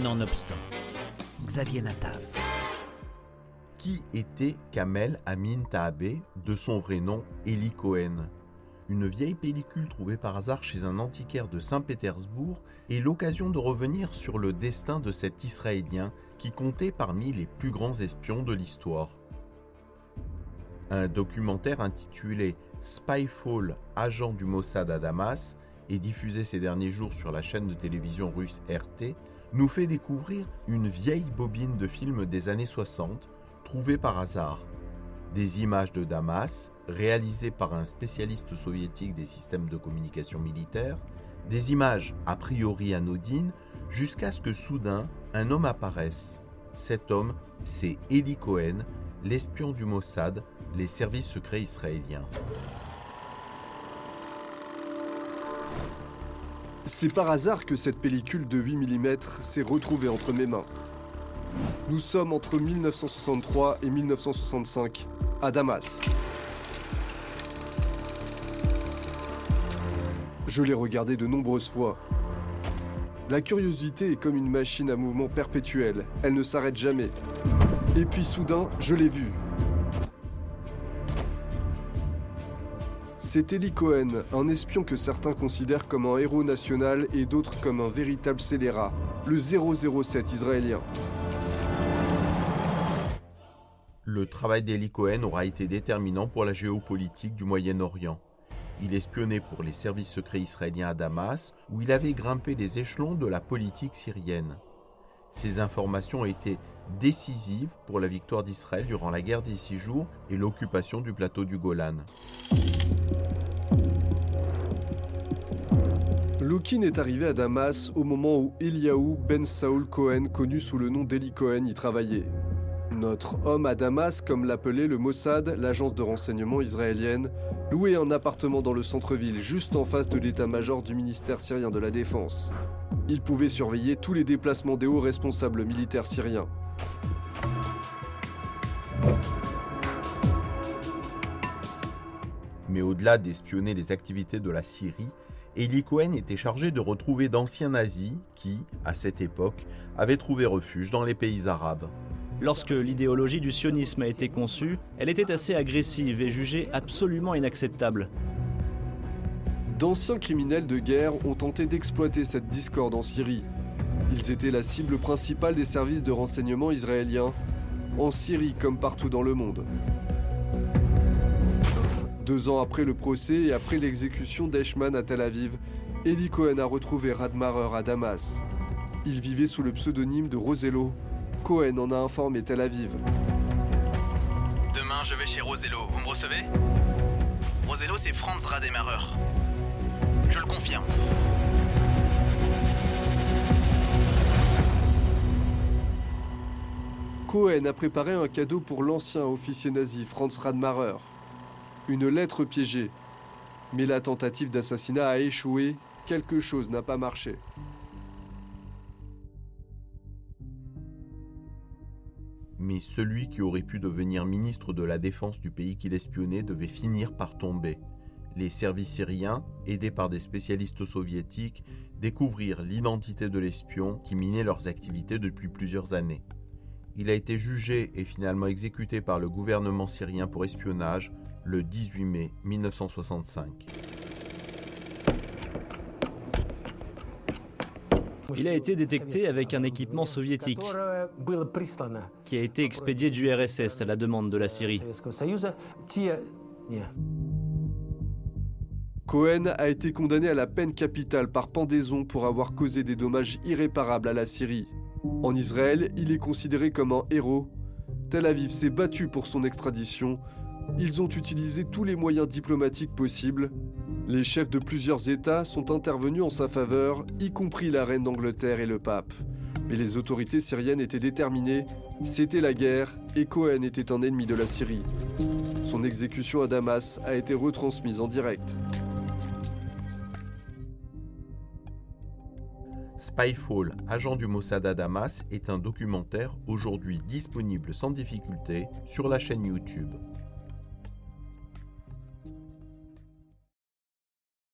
Nonobstant, Xavier Natav. Qui était Kamel Amin Tahabé, de son vrai nom Eli Cohen? Une vieille pellicule trouvée par hasard chez un antiquaire de Saint-Pétersbourg est l'occasion de revenir sur le destin de cet Israélien qui comptait parmi les plus grands espions de l'histoire. Un documentaire intitulé Spyfall, agent du Mossad à Damas, et diffusé ces derniers jours sur la chaîne de télévision russe RT, nous fait découvrir une vieille bobine de film des années 60, trouvée par hasard. Des images de Damas, réalisées par un spécialiste soviétique des systèmes de communication militaire, des images a priori anodines, jusqu'à ce que soudain un homme apparaisse. Cet homme, c'est Eli Cohen, l'espion du Mossad, les services secrets israéliens. C'est par hasard que cette pellicule de 8 mm s'est retrouvée entre mes mains. Nous sommes entre 1963 et 1965, à Damas. Je l'ai regardée de nombreuses fois. La curiosité est comme une machine à mouvement perpétuel, elle ne s'arrête jamais. Et puis soudain, je l'ai vue. C'est Eli Cohen, un espion que certains considèrent comme un héros national et d'autres comme un véritable scélérat, le 007 israélien. Le travail d'Eli Cohen aura été déterminant pour la géopolitique du Moyen-Orient. Il espionnait pour les services secrets israéliens à Damas, où il avait grimpé les échelons de la politique syrienne. Ces informations ont été décisives pour la victoire d'Israël durant la guerre des six jours et l'occupation du plateau du Golan. Lokin est arrivé à Damas au moment où Eliaou Ben Saoul Cohen, connu sous le nom d'Eli Cohen, y travaillait. Notre homme à Damas, comme l'appelait le Mossad, l'agence de renseignement israélienne, louait un appartement dans le centre-ville, juste en face de l'état-major du ministère syrien de la Défense. Il pouvait surveiller tous les déplacements des hauts responsables militaires syriens. Mais au-delà d'espionner les activités de la Syrie, Eli Cohen était chargé de retrouver d'anciens nazis qui, à cette époque, avaient trouvé refuge dans les pays arabes. Lorsque l'idéologie du sionisme a été conçue, elle était assez agressive et jugée absolument inacceptable. D'anciens criminels de guerre ont tenté d'exploiter cette discorde en Syrie. Ils étaient la cible principale des services de renseignement israéliens, en Syrie comme partout dans le monde. Deux ans après le procès et après l'exécution d'Eichmann à Tel Aviv, Eli Cohen a retrouvé Radmarer à Damas. Il vivait sous le pseudonyme de Rosello. Cohen en a informé Tel Aviv. Demain, je vais chez Rosello. Vous me recevez? Rosello, c'est Franz Rademacher. Je le confirme. Cohen a préparé un cadeau pour l'ancien officier nazi Franz Radmacher. Une lettre piégée. Mais la tentative d'assassinat a échoué, quelque chose n'a pas marché. Mais celui qui aurait pu devenir ministre de la Défense du pays qu'il espionnait devait finir par tomber. Les services syriens, aidés par des spécialistes soviétiques, découvrirent l'identité de l'espion qui minait leurs activités depuis plusieurs années. Il a été jugé et finalement exécuté par le gouvernement syrien pour espionnage le 18 mai 1965. Il a été détecté avec un équipement soviétique qui a été expédié du RSS à la demande de la Syrie. Cohen a été condamné à la peine capitale par pendaison pour avoir causé des dommages irréparables à la Syrie. En Israël, il est considéré comme un héros. Tel Aviv s'est battu pour son extradition. Ils ont utilisé tous les moyens diplomatiques possibles. Les chefs de plusieurs États sont intervenus en sa faveur, y compris la reine d'Angleterre et le pape. Mais les autorités syriennes étaient déterminées, c'était la guerre et Cohen était un ennemi de la Syrie. Son exécution à Damas a été retransmise en direct. Spyfall, agent du Mossad à Damas, est un documentaire aujourd'hui disponible sans difficulté sur la chaîne YouTube.